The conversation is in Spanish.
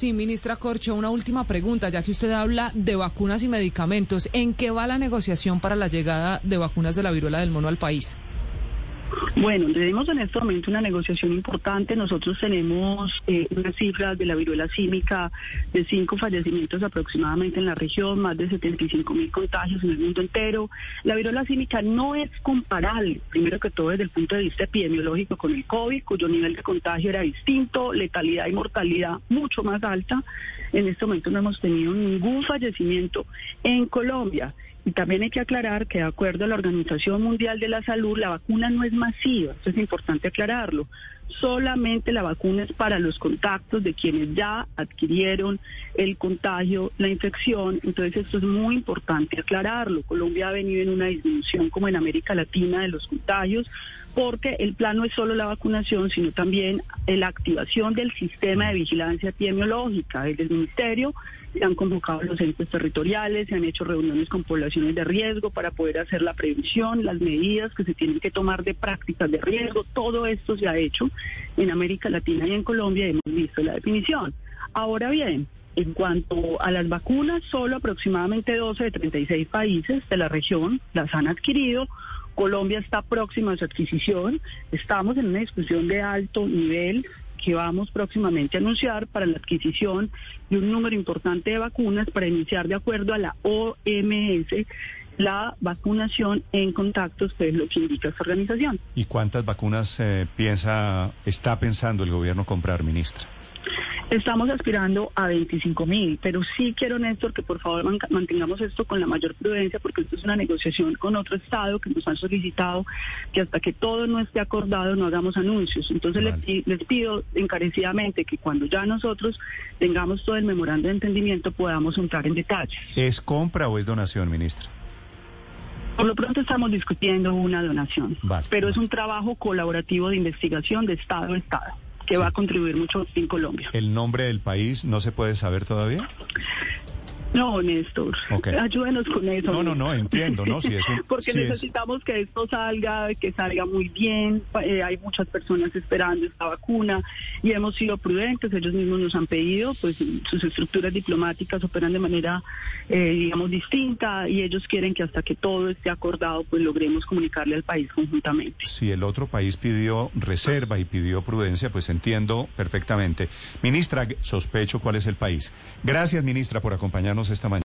Sí, ministra Corcho, una última pregunta, ya que usted habla de vacunas y medicamentos. ¿En qué va la negociación para la llegada de vacunas de la viruela del mono al país? Bueno, tenemos en este momento una negociación importante. Nosotros tenemos eh, unas cifras de la viruela símica de cinco fallecimientos aproximadamente en la región, más de 75 mil contagios en el mundo entero. La viruela símica no es comparable, primero que todo desde el punto de vista epidemiológico, con el COVID, cuyo nivel de contagio era distinto, letalidad y mortalidad mucho más alta. En este momento no hemos tenido ningún fallecimiento en Colombia. Y también hay que aclarar que de acuerdo a la Organización Mundial de la Salud, la vacuna no es es importante aclararlo. Solamente la vacuna es para los contactos de quienes ya adquirieron el contagio, la infección. Entonces esto es muy importante aclararlo. Colombia ha venido en una disminución como en América Latina de los contagios porque el plan no es solo la vacunación, sino también la activación del sistema de vigilancia epidemiológica. Desde el Ministerio se han convocado los entes territoriales, se han hecho reuniones con poblaciones de riesgo para poder hacer la prevención, las medidas que se tienen que tomar de prácticas de riesgo. Todo esto se ha hecho en América Latina y en Colombia hemos visto la definición. Ahora bien, en cuanto a las vacunas, solo aproximadamente 12 de 36 países de la región las han adquirido. Colombia está próxima a su adquisición. Estamos en una discusión de alto nivel que vamos próximamente a anunciar para la adquisición de un número importante de vacunas para iniciar de acuerdo a la OMS la vacunación en contactos, que es lo que indica esta organización. ¿Y cuántas vacunas eh, piensa, está pensando el gobierno comprar, ministra? Estamos aspirando a 25 mil, pero sí quiero, Néstor, que por favor mantengamos esto con la mayor prudencia, porque esto es una negociación con otro Estado que nos han solicitado que hasta que todo no esté acordado no hagamos anuncios. Entonces les, les, pido encarecidamente que cuando ya nosotros tengamos todo el memorando de entendimiento podamos entrar en detalles. ¿Es compra o es donación, ministra? Por lo pronto estamos discutiendo una donación, pero es un trabajo colaborativo de investigación de Estado a Estado que va a contribuir mucho en Colombia. ¿El nombre del país no se puede saber todavía? No, Néstor. Ayúdenos con eso. No, no, no, entiendo, ¿no? Si es Porque necesitamos que esto salga, que salga muy bien. Eh, hay muchas personas esperando esta vacuna y hemos sido prudentes. Ellos mismos nos han pedido, pues sus estructuras diplomáticas operan de manera, eh, digamos, distinta y ellos quieren que hasta que todo esté acordado, pues logremos comunicarle al país conjuntamente. Si el otro país pidió reserva y pidió prudencia, pues entiendo perfectamente. Ministra, sospecho cuál es el país. Gracias, ministra, por esta mañana.